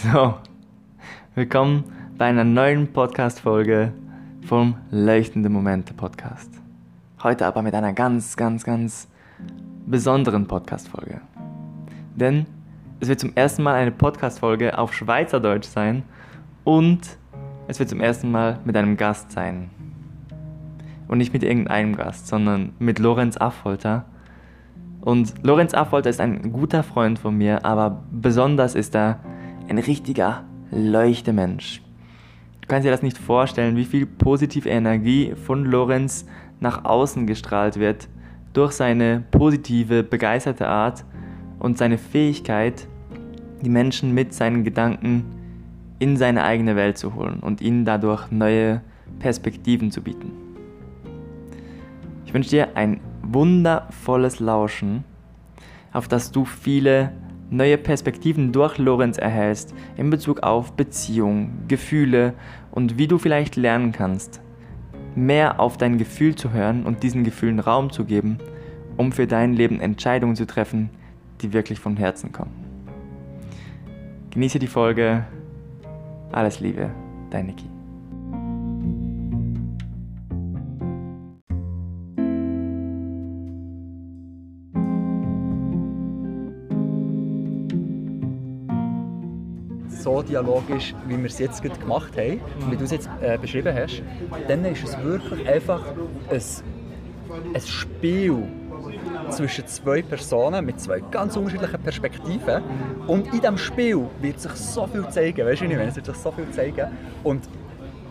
So, willkommen bei einer neuen Podcast-Folge vom Leuchtende Momente Podcast. Heute aber mit einer ganz, ganz, ganz besonderen Podcast-Folge. Denn es wird zum ersten Mal eine Podcast-Folge auf Schweizerdeutsch sein und es wird zum ersten Mal mit einem Gast sein. Und nicht mit irgendeinem Gast, sondern mit Lorenz Affolter. Und Lorenz Affolter ist ein guter Freund von mir, aber besonders ist er ein richtiger Leuchtemensch. Du kannst dir das nicht vorstellen, wie viel positive Energie von Lorenz nach außen gestrahlt wird durch seine positive, begeisterte Art und seine Fähigkeit, die Menschen mit seinen Gedanken in seine eigene Welt zu holen und ihnen dadurch neue Perspektiven zu bieten. Ich wünsche dir ein wundervolles Lauschen, auf das du viele neue Perspektiven durch Lorenz erhältst in Bezug auf Beziehung, Gefühle und wie du vielleicht lernen kannst, mehr auf dein Gefühl zu hören und diesen Gefühlen Raum zu geben, um für dein Leben Entscheidungen zu treffen, die wirklich vom Herzen kommen. Genieße die Folge. Alles Liebe, dein Niki. So dialogisch, wie wir es jetzt gerade gemacht haben, wie du es jetzt äh, beschrieben hast, dann ist es wirklich einfach ein, ein Spiel zwischen zwei Personen mit zwei ganz unterschiedlichen Perspektiven. Und in diesem Spiel wird sich so viel zeigen, weißt du nicht, es wird sich so viel zeigen. Und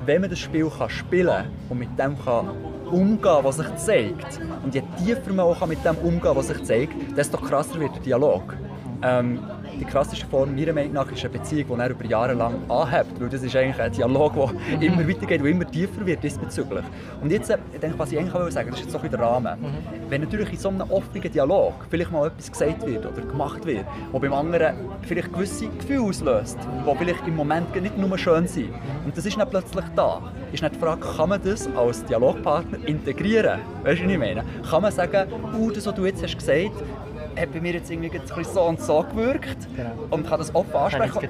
wenn man das Spiel kann spielen kann und mit dem kann umgehen, was sich zeigt, und je tiefer man auch mit dem umgehen kann, was sich zeigt, desto krasser wird der Dialog. Ähm, die klassische Form meiner Meinung nach ist eine Beziehung, die er über Jahre lang anhebt, weil das ist eigentlich ein Dialog, der immer weitergeht und immer tiefer wird diesbezüglich. Und jetzt, äh, ich denke, was ich eigentlich auch sagen das ist jetzt so ein der Rahmen. Mhm. Wenn natürlich in so einem offenen Dialog vielleicht mal etwas gesagt wird oder gemacht wird, wo beim anderen vielleicht gewisse Gefühle auslöst, die vielleicht im Moment nicht nur schön sind, und das ist dann plötzlich da, ist nicht die Frage, kann man das als Dialogpartner integrieren? Weißt du, was ich meine? Kann man sagen, uh, das, was du jetzt hast gesagt hat bei mir jetzt irgendwie so und so gewirkt genau. und kann das offen ansprechen.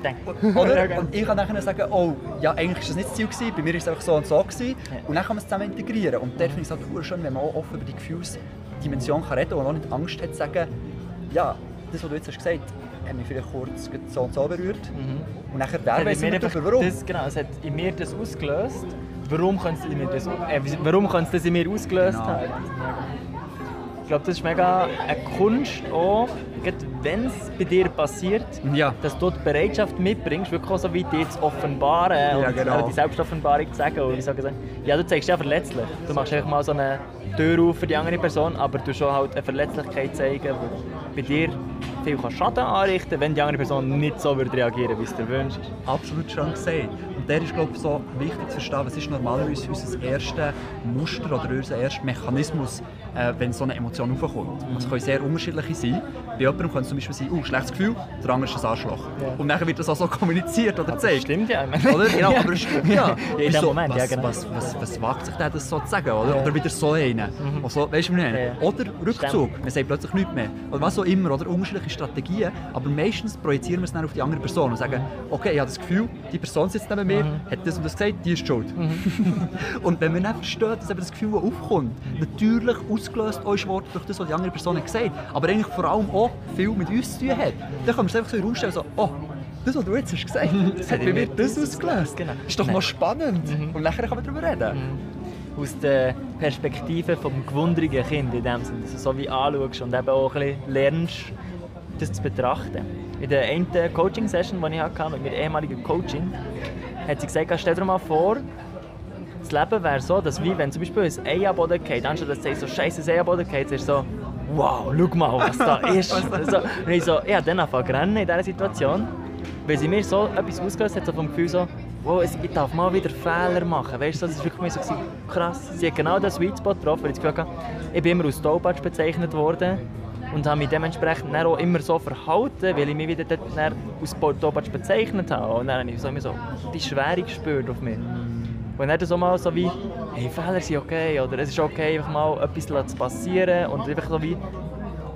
Oder? Und ich kann dann sagen, oh, ja, eigentlich war das nicht das Ziel, gewesen, bei mir war es einfach so und so. Gewesen. Und dann kann man es zusammen integrieren. Und dort finde ich es halt schön, wenn man auch offen über die Gefühlsdimension kann reden kann und auch nicht Angst hat zu sagen, ja, das, was du jetzt hast gesagt hast, hat mich vielleicht kurz so und so berührt. Mhm. Und nachher der weiss ich darüber, warum. Das, genau, es hat in mir das ausgelöst. Warum könnte es das, äh, warum könnte es das in mir ausgelöst genau. haben? Ich glaube, das ist mega eine Kunst, auch, wenn es bei dir passiert, ja. dass du die Bereitschaft mitbringst, wirklich auch so wie dir zu offenbaren ja, und genau. die Selbstoffenbarung zu sagen. Und ich sage, ja, du zeigst ja verletzlich. Du machst einfach mal so eine Tür auf für die andere Person, aber du schon halt eine Verletzlichkeit zeigen, die bei dir viel Schaden anrichten wenn die andere Person nicht so würde reagieren wie es dir wünscht. Absolut schon gesagt. Und der ist glaube ich, so wichtig zu verstehen, was ist normalerweise unser erstes Muster oder unser erster Mechanismus, äh, wenn so eine Emotion aufkommt. Es mhm. können sehr unterschiedliche sein. Bei jemandem kann es zum Beispiel sein, oh, schlechtes Gefühl, der andere ist ein Arschloch. Ja. Und dann wird das auch so kommuniziert oder gezeigt. Stimmt ja. Oder? Genau, aber es, ja, ja, in dem so, Moment, was, ja, genau. was, was, was, wagt sich der das so zu sagen? Oder, oder wieder so einen. Mhm. So, weißt du, was ja, Oder Rückzug, man sagt plötzlich nichts mehr. Oder was auch immer, oder unterschiedliche Strategien. Aber meistens projizieren wir es dann auf die andere Person und sagen, okay, ich habe das Gefühl, die Person sitzt neben mir, mhm. hat das und das gesagt, die ist schuld. Mhm. und wenn man dann versteht, dass eben das Gefühl, das aufkommt, natürlich ausgelöst ist worden durch das, was die andere Person gesagt hat, aber eigentlich vor allem auch viel mit uns zu tun hat, dann kann man es einfach so herausstellen, so, oh, das, was du jetzt hast gesagt hast, das hat bei mir das ausgelöst. Genau. Ist doch noch spannend. Mhm. Und nachher kann man darüber reden. Mhm. Aus der Perspektive des gewundrigen Kind in dem Sinne, dass du so wie anschaust und eben auch ein bisschen lernst, das zu betrachten. In der einen Coaching-Session, die ich hatte mit meiner ehemaligen Coachin, hat sie gesagt, stell dir mal vor, das Leben wäre so, dass wie wenn zum Beispiel ein Ei am Boden geht, anstatt dass es so scheiße ein Ei am Boden geht, ist so, wow, schau mal, was da ist. so, und ich so, ich habe dann angefangen rennen in dieser Situation, weil sie mir so etwas ausgelöst hat, so vom Gefühl so, wow, ich darf mal wieder Fehler machen. Weißt du, das war wirklich so krass. Sie hat genau den Sweet Spot getroffen, weil ich das Gefühl hatte, ich bin immer als Taubatsch bezeichnet worden und habe mich dementsprechend dann auch immer so verhalten, weil ich mich wieder dort als Taubatsch bezeichnet habe. Und dann habe ich so so die Schwere gespürt auf mich. Und dann so mal so wie, hey, Fehler sind okay, oder es ist okay, einfach mal etwas zu passieren und einfach so wie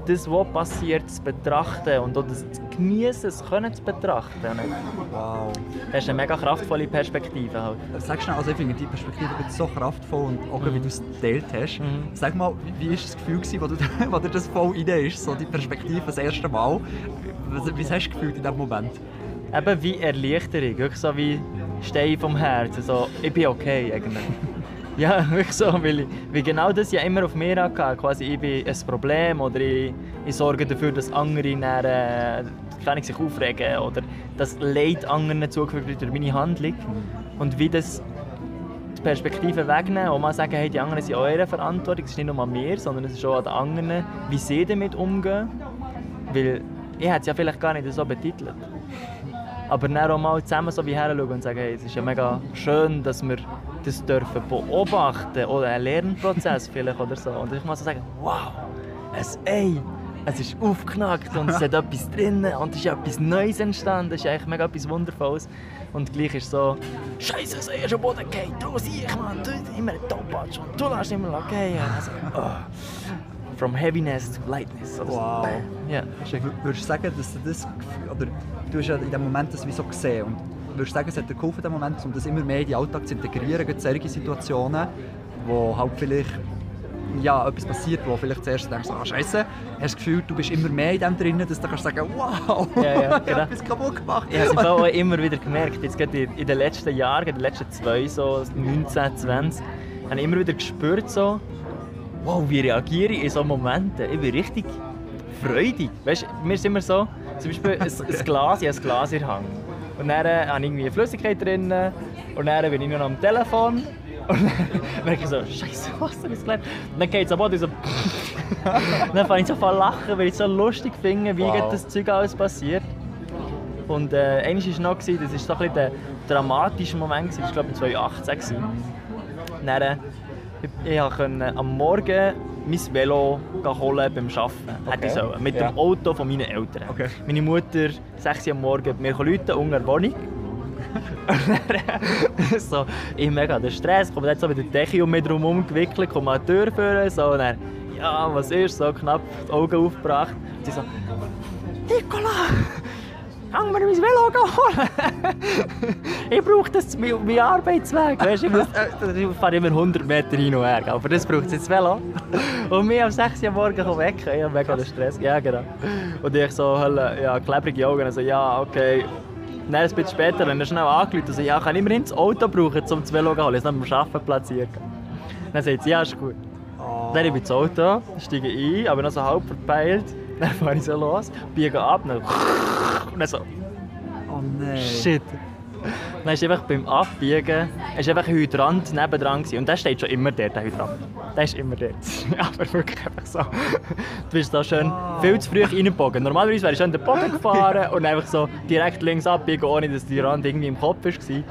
das, was passiert, zu betrachten und auch das zu genießen, es können zu betrachten. Wow. Das ist eine mega kraftvolle Perspektive. Halt. Sag schnell, also ich finde die Perspektive so kraftvoll und auch wie du es geteilt hast. Mhm. Sag mal, wie war das Gefühl, gewesen, wo, du, wo dir das voll rein ist, so die Perspektive das erste Mal? Was, wie hast du gefühlt in diesem Moment? Eben wie Erleichterung, wirklich so wie Stein vom Herzen, so, ich bin okay eigentlich. ja, wirklich so, weil, weil genau das ja immer auf mir hatte, quasi ich bin ein Problem oder ich, ich sorge dafür, dass andere dann, äh, kann ich sich aufregen oder dass Leid anderen zugefügt wird durch meine Handlung. Und wie das die Perspektive wegnehmen und mal sagen, hey, die anderen sind eure Verantwortung, es ist nicht nur an mir, sondern es ist auch an den anderen, wie sie damit umgehen, weil ich hätte es ja vielleicht gar nicht so betitelt. Aber dann auch mal zusammen so wie her und sagen, hey, es ist ja mega schön, dass wir das dürfen beobachten oder einen Lernprozess vielleicht oder so. Und ich muss so sagen, wow, ein Ei, es ist aufgeknackt und es hat etwas drin und es ist etwas Neues entstanden, es ist eigentlich mega etwas Wundervolles. Und gleich ist es so, Scheiße, es ist am Boden gefallen, du siehst, Mann, du immer ein Topatsch und du lässt immer gehen. Also, oh. From heaviness to lightness. Wow. Ja, W- Würdest du sagen, dass du das Gefühl, oder du hast ja in diesem Moment das wie so gesehen und würdest sagen, es hat dir geholfen diesem Moment, um das immer mehr in den Alltag zu integrieren, gerade solche Situationen, wo halt vielleicht ja, etwas passiert, wo vielleicht zuerst denkst, ah scheiße, hast das Gefühl, du bist immer mehr in dem drin, dass du kannst sagen, wow, Ja, ja, ich habe genau. etwas kaputt gemacht. Ich habe es auch immer wieder gemerkt, jetzt gerade in den letzten Jahren, in den letzten zwei, so 19, 20, habe ich immer wieder gespürt, so, wow, wie reagiere ich in so Momenten? Ich bin richtig freudig. Weißt mir ist immer so, zum Beispiel ein, ein Glas, ich habe ein Glas in der Hand. Und dann äh, habe ich irgendwie eine Flüssigkeit drin und dann bin ich nur noch am Telefon und dann merke ich so, scheiße, Wasser ist gleich. Und dann geht es am Boden so, dann fange ich so an lachen, weil ich es so lustig finde, wie Wow. das Zeug alles passiert. Und äh, eines war noch, das war so ein bisschen der dramatische Moment, gewesen, das war glaube ich 2018. gewesen. Dann, äh, ich, ich konnte am Morgen mein Velo holen beim Arbeiten. Hätte ich sollen, mit Ja. dem Auto von meinen Eltern. Okay. Meine Mutter, 6 Uhr am Morgen, mir rufen, unter der Wohnung. So, ich mega den Stress, komme dann so mit der Decke um mich herum gewickelt, komme an die Tür führen, so, und dann, ja, was ist, so knapp die Augen aufgebracht. Und sie so, Nicola, kann mir mein Velo holen? ich brauche das zu meinem meinem Arbeitsweg. Weißt, du, ich, muss, äh, ich fahre immer 100 Meter hin und her, aber das braucht jetzt das Velo. Und mir am 6 Uhr am Morgen kommen weg, ich habe mega den Stress. Ja, genau. Und ich so, ja, klebrige Augen, also ja, okay. Dann ein bisschen später, dann schnell angerufen und so, ja, kann ich immerhin das Auto brauchen, um das Velo zu holen. Ich habe es am Arbeiten platziert. Dann sagt sie, ja, ist gut. Oh. Dann bin ich ins Auto, steige ein, aber noch so halb verpeilt. Dann fahre ich so los, biege ab, dann und dann so, Oh nein. shit. Dann ist einfach beim Abbiegen ist einfach ein Hydrant nebendran gewesen. und der steht schon immer dort, der Hydrant. Der ist immer dort. aber wirklich einfach so. Du bist da schön viel zu früh reingebogen. Normalerweise wäre ich schon in den Bogen gefahren und einfach so direkt links abbiegen, ohne dass die Rand irgendwie im Kopf war.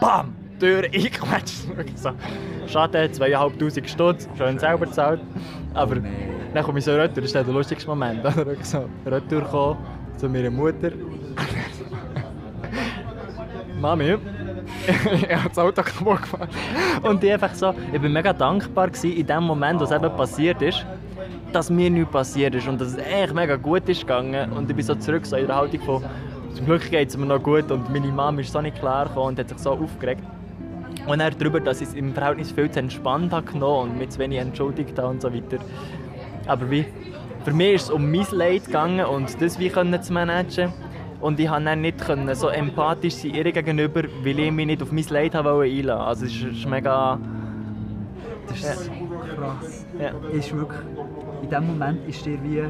Bam! Tür eingequetscht. So. Schaden, 2'500 Stutz, schön selber gezahlt. Aber nein. dann komme ich so retour, das ist der lustigste Moment. Retour gekommen zu meiner Mutter. Mami, ich habe das Auto kaputt gemacht. Und die einfach so, ich bin mega dankbar gewesen, in dem Moment, wo es eben passiert ist, dass mir nichts passiert ist und dass es echt mega gut ist gegangen. Und ich bin so zurück so in der Haltung von, zum Glück geht es mir noch gut und meine Mama ist so nicht klar gekommen und hat sich so aufgeregt. Und dann darüber, dass ich es im Verhältnis viel zu entspannt habe genommen und mich zu wenig entschuldigt habe und so weiter. Aber wie, für mich ist es um mein Leid gegangen und das wie können zu managen. Und ich konnte nicht können, so empathisch sein ihr gegenüber, weil ich mich nicht auf mein Leid habe wollte einlassen. Also es ist, es ist mega... Das ist so krass. Ja. Ist wirklich, in dem Moment ist dir wie,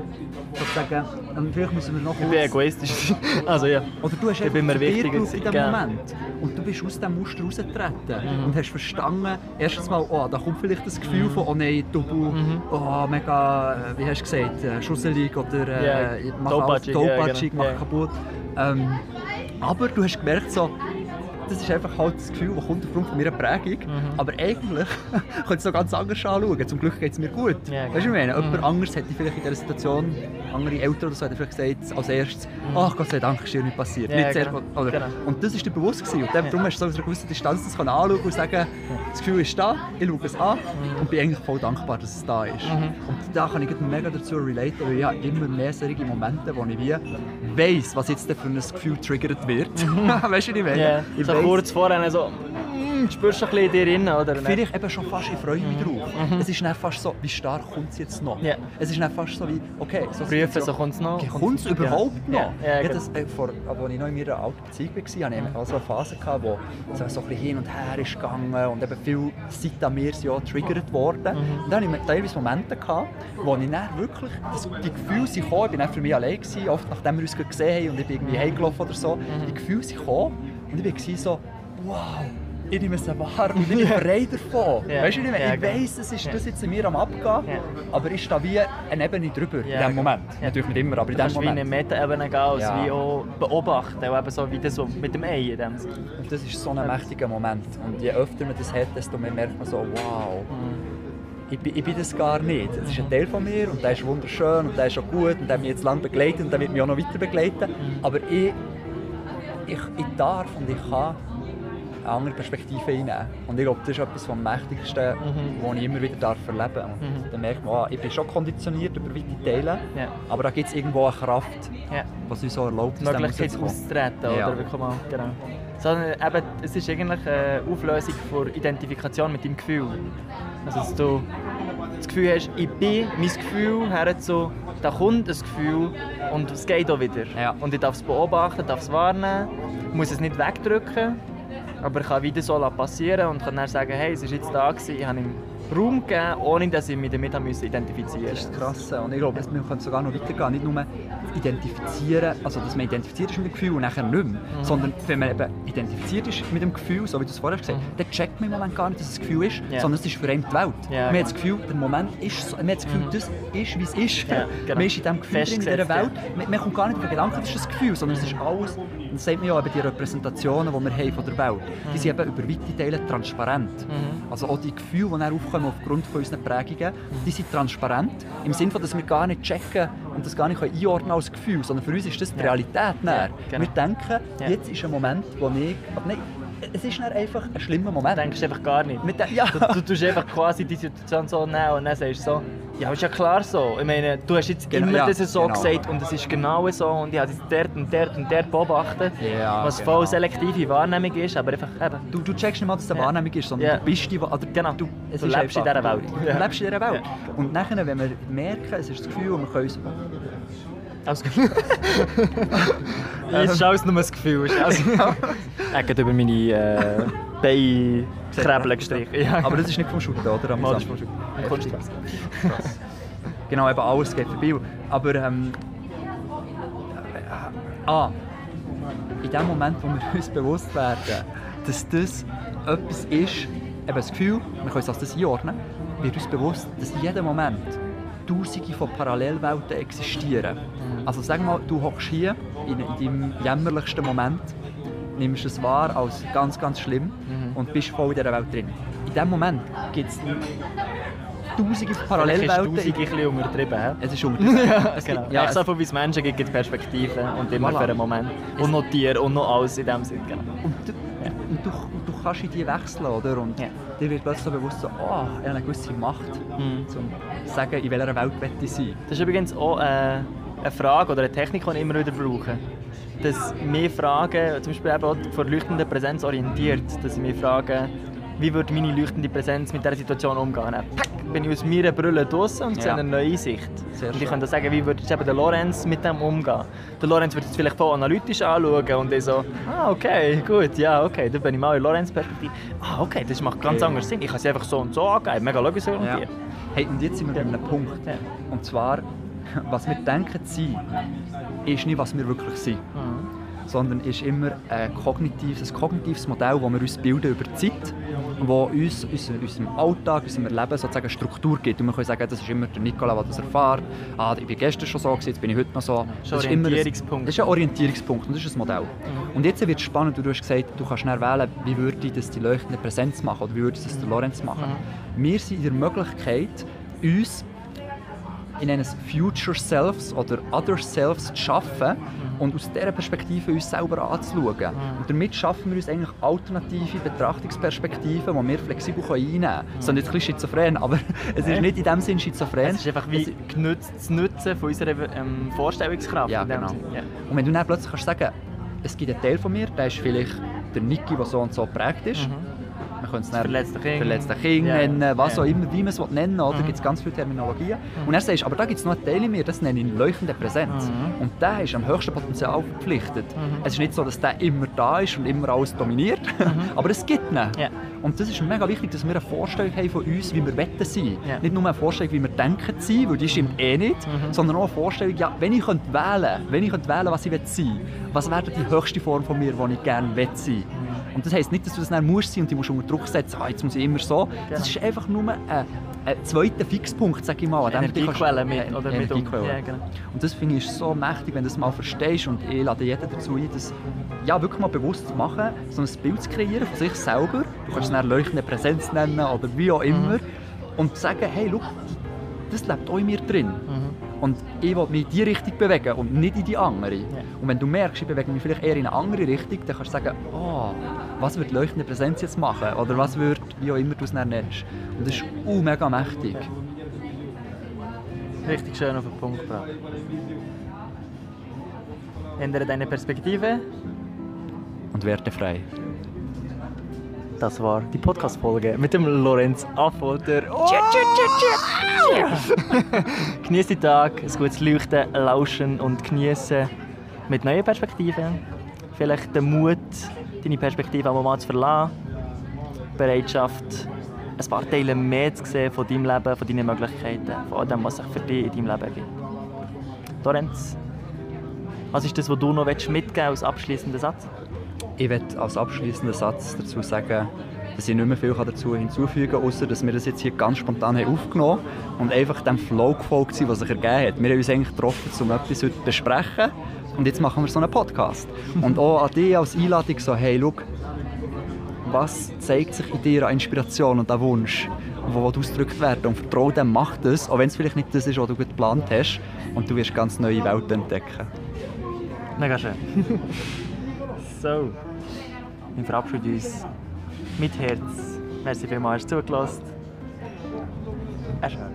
sozusagen, und vielleicht müssen wir noch Ich bin kurz- egoistisch. also ja. Oder du hast Ich bin mir in dem genau. Moment. Und du bist aus dem Muster rausgetreten. Mhm. Und hast verstanden, erstens mal, oh, da kommt vielleicht das Gefühl von, oh nein, Double, Mhm. oh, mega, äh, wie hast du gesagt, äh, schusselig oder äh, Ja, ich mach topatschig, ja, genau. mach Ja. kaputt. Ähm, aber du hast gemerkt, so, das ist einfach halt das Gefühl, das kommt aufgrund von meiner Prägung. Mhm. Aber eigentlich könnte ich es noch ganz anders anschauen. Zum Glück geht es mir gut. Ja, weißt du, was ich meine? genau. Jemand Mhm. anderes hätte vielleicht in dieser Situation, andere Eltern oder so, hätten vielleicht gesagt, als erstes, Mhm. ach Gott sei Dank, ist dir nichts passiert. Ja, Nicht sehr, genau. oder, Genau. Und das ist dir bewusst gewesen. Und darum Ja. hast du so aus einer gewissen Distanz das anschauen und sagen, das Gefühl ist da, ich schaue es an Mhm. und bin eigentlich voll dankbar, dass es da ist. Und da kann ich mega dazu relaten, weil ich habe immer mehr solche Momente, wo ich wie weiss, was jetzt für ein Gefühl triggert wird. weißt du, was ich meine? Mhm. Ja, Ich so kurz vorher so, mm, spürst du ein bisschen in dir drin, oder? Vielleicht eben schon fast, ich freue mich drauf. Es ist dann fast so, wie stark kommt es jetzt noch? Mhm. Ja. Es ist dann fast so wie, okay, so Prüfen, so kommt es noch. Okay, kommt es überhaupt noch? Ja, ja, ich genau. das, äh, vor, als ich noch in meiner alten Beziehung war, hatte ich auch so eine Phase, gehabt, wo es so ein bisschen hin und her ist gegangen und eben viel Zeit an mir sind auch getriggert worden. Mhm. Und dann hatte ich teilweise Momente, gehabt, wo ich dann wirklich, das, die Gefühle sind gekommen, ich war für mich allein, gewesen, oft nachdem wir uns gesehen haben und ich bin irgendwie heimgelaufen oder so, Mhm. die Gefühle sind gekommen und ich war so, wow, ich nehme es wahr und ich bin frei davon. Ja. Weißt du, ich? Ja, ich genau. weiss, es ist das jetzt mir am Abgehen, aber ich stehe wie eine Ebene drüber in dem genau. Moment. Natürlich nicht immer, aber in dem kannst wie in Moment. eine Meta-Ebene gehen, als Ja. wie auch beobachten, und eben so wie das mit dem Ei in dem Sinne. Und das ist so ein mächtiger Moment. Und je öfter man das hat, desto mehr merkt man so, wow, ich bin, ich bin das gar nicht. Es ist ein Teil von mir und der ist wunderschön und der ist auch gut und der hat mich jetzt lange begleitet und der wird mich auch noch weiter begleiten. Aber ich, ich, ich darf und ich kann eine andere Perspektive einnehmen. Und ich glaube, das ist etwas vom Mächtigsten, was ich immer wieder darf erleben darf. Mhm. dann merkt man, ah, ich bin schon konditioniert über weite Teile, Ja. aber da gibt es irgendwo eine Kraft, Ja. was uns so erlaubt, Die Möglichkeit auszutreten, Ja. oder? Mal, genau. Sondern eben, es ist eigentlich eine Auflösung von Identifikation mit deinem Gefühl. Also, dass du das Gefühl hast, ich bin mein Gefühl, her zu, da kommt ein Gefühl und es geht auch wieder. Ja. Und ich darf es beobachten, darf es wahrnehmen, muss es nicht wegdrücken, aber ich kann wieder so passieren und kann dann sagen, hey, es war jetzt da, gewesen, ich habe Raum gegeben, ohne dass ich mich damit identifizieren Das ist das Krasse. Und ich glaube, man kann sogar noch weitergehen. Nicht nur identifizieren, also dass man identifiziert ist mit dem Gefühl und nachher nicht mehr. Sondern wenn man eben identifiziert ist mit dem Gefühl, so wie du es vorher gesagt hast, dann checkt man im Moment gar nicht, dass es ein Gefühl ist, Ja. sondern es ist für einen die Welt. Ja, man genau. hat das Gefühl, der Moment ist so, man hat das Gefühl, das ist, wie es ist. Ja, genau. Man ist in diesem Gefühl drin, in dieser Welt. Man, man kommt gar nicht auf den Gedanken, das ist ein Gefühl, sondern es ist alles, und das sagt man ja eben die Repräsentationen, die wir haben von der Welt, die sind eben über weite Teile transparent. Also auch die Gefühle, die dann aufkommen aufgrund von unseren Prägungen, die sind transparent. Im Sinne von, dass wir gar nicht checken und das gar nicht einordnen als Gefühl, sondern für uns ist das die Ja. Realität. näher. genau. Wir denken, Ja. jetzt ist ein Moment, wo ich... Aber nein, es ist dann einfach ein schlimmer Moment. Du denkst einfach gar nicht. Den- ja. Du, du tust einfach quasi die Situation so nehmen und dann sagst du so, ja, ist ja klar so. Ich meine, du hast jetzt Genau, immer ja, das so genau. gesagt und es ist genau so und ich habe es dort und dort und dort beobachtet, Ja, was genau. voll selektive Wahrnehmung ist, aber einfach eben, Du, du checkst nicht mal, dass es eine Ja. Wahrnehmung ist, sondern Ja. du bist die... Oder Genau. Du, es Du ist lebst in dieser Welt. Du Ja. lebst in dieser Welt. Und nachher, wenn wir merken, es ist das Gefühl, wir können uns... alles gut. Jetzt schaust du nur das Gefühl. ist hat über meine äh, Beinkrebel gestrichen. Ja, Aber das ist nicht vom Shooten, oder? Mal, das ist vom Shooten. Kunststraße. Krass. Genau, eben alles geht vorbei. Aber ähm, äh, ah, in dem Moment, wo wir uns bewusst werden, dass das etwas ist, eben das Gefühl, wir können es als das einordnen, wird uns bewusst, dass in jedem Moment Tausende von Parallelwelten existieren. Also sag mal, du hockst hier in, in deinem jämmerlichsten Moment, nimmst es wahr als ganz, ganz schlimm und bist voll in dieser Welt drin. In dem Moment gibt es Tausende von Vielleicht ist Parallelwelten. 1000 ein untertrieben. hä? Es ist unter Ja, Es genau. Ja, ja, so es- viel wie es Menschen gibt, gibt es Perspektiven und immer Voilà. für einen Moment. Und noch Tiere und noch alles in dem Sinn. Genau. Und du, und du, und du kannst in die wechseln, oder? Und Ja. dir wird plötzlich so bewusst, so, oh, ich habe eine gewisse Macht, Mhm. um zu sagen, in welcher Welt ich sein. Das ist übrigens auch äh, eine Frage oder eine Technik, die ich immer wieder brauche. Dass wir fragen, zum Beispiel eben auch von leuchtender Präsenz orientiert, dass ich mich frage, wie würde meine leuchtende Präsenz mit dieser Situation umgehen? Pack, bin ich aus meiner Brille draußen und sehe Ja. eine neue Sicht. Sehr und ich könnte sagen, wie würde jetzt eben der Lorenz mit dem umgehen? Der Lorenz würde es vielleicht voll analytisch anschauen und ich so, ah okay, gut, ja okay, dann bin ich mal in Lorenz Perspektive. Ah okay, das macht ganz Okay. anders Sinn. Ich kann es einfach so und so angeben, mega logisch Ja. orientiert. Hey, und jetzt sind wir bei einem Punkt. Ja. Und zwar, was wir denken zu sein, ist nicht, was wir wirklich sind. Mhm. sondern ist immer ein kognitives, ein kognitives Modell, das wir uns bilden über die Zeit, wo uns unser, unserem Alltag, unserem Leben sozusagen Struktur gibt. Und wir können sagen, das ist immer der Nikola, der das erfährt. Ah, ich bin gestern schon so, jetzt bin ich heute noch so. Das ist immer ein- Orientierungspunkt. Das ist ein Orientierungspunkt und das ist ein Modell. Und jetzt wird es spannend, du hast gesagt, du kannst schnell wählen, wie würde ich das die leuchtende Präsenz machen oder wie würde das der Lorenz machen. Wir sind in der Möglichkeit, uns in eines Future Selves oder Other Selves zu schaffen und aus dieser Perspektive uns selber anzuschauen. Und damit schaffen wir uns eigentlich alternative Betrachtungsperspektiven, die wir flexibel einnehmen können. Das ist jetzt ein bisschen schizophren, aber es ist nicht in dem Sinn schizophren. Es ist einfach wie das Nutzen von unserer ähm, Vorstellungskraft. Ja, genau. Ja. Und wenn du dann plötzlich kannst sagen, es gibt einen Teil von mir, der ist vielleicht der Niki, der so und so geprägt ist. Man könnte es dann verletzte Kind. verletzte Kind Ja, nennen, was ja. auch immer, wie man es nennen will, oder gibt es ganz viele Terminologien. Und er sagt, aber da gibt es noch einen Teil in mir, das nenne ich leuchtende Präsenz. Mhm. Und der ist am höchsten Potenzial verpflichtet. Es ist nicht so, dass der immer da ist und immer alles dominiert, aber es gibt ihn. Mhm. Ja. Und das ist mega wichtig, dass wir eine Vorstellung haben von uns, wie wir wetten sein. Nicht nur eine Vorstellung, wie wir denken zu sein, weil die stimmt eh nicht, Mhm. sondern auch eine Vorstellung, ja, wenn ich könnte wählen wenn ich könnte wählen, was ich will sein was wäre die höchste Form von mir, die ich gerne will sein Mhm. Und das heisst nicht, dass du das dann musst sein und die musst unter Druck setzen, ah, jetzt muss ich immer so. Das ist einfach nur ein, ein zweiter Fixpunkt, sag ich mal. an dem du dich Energiequelle mit, äh, oder mit. Energiequelle. Ja, genau. Und das finde ich so mächtig, wenn du das mal verstehst und ich lade jeden dazu ein, das ja, wirklich mal bewusst zu machen, so ein Bild zu kreieren von sich selber. Du kannst es dann leuchtende Präsenz nennen oder wie auch immer. Und zu sagen, hey, schau, das lebt auch in mir drin. Und ich will mich in diese Richtung bewegen und nicht in die andere. Und wenn du merkst, ich bewege mich vielleicht eher in eine andere Richtung, dann kannst du sagen, oh, was wird leuchtende Präsenz jetzt machen? Oder was wird, wie auch immer du es nennst. Und das ist uh, mega mächtig. Richtig schön auf den Punkt gebracht. Ändere deine Perspektive. Und wertefrei. Das war die Podcast-Folge mit dem Lorenz Affolter. Oh! Genieß den Tag, ein gutes Leuchten, Lauschen und Genießen mit neuen Perspektiven. Vielleicht den Mut, deine Perspektive auch mal zu verlassen. Bereitschaft, ein paar Teile mehr zu sehen von deinem Leben, von deinen Möglichkeiten, von dem, was sich für dich in deinem Leben ergibt. Lorenz, was ist das, was du noch mitgeben willst als abschließenden Satz? Ich werde als abschließenden Satz dazu sagen, dass ich nicht mehr viel dazu hinzufügen kann, außer dass wir das jetzt hier ganz spontan aufgenommen haben und einfach dem Flow gefolgt sind, was sich ergeben hat. Wir haben uns eigentlich getroffen, um etwas heute zu besprechen und jetzt machen wir so einen Podcast. Und auch an dich als Einladung so, hey, schau, was zeigt sich in dir an Inspiration und an Wunsch, wo ausgedrückt werden und vertraue dem, mach das, auch wenn es vielleicht nicht das ist, was du gut geplant hast und du wirst ganz neue Welten entdecken. Mega schön. so, wir verabschieden uns mit Herz. Merci vielmals, hast du zugelassen. Erschön.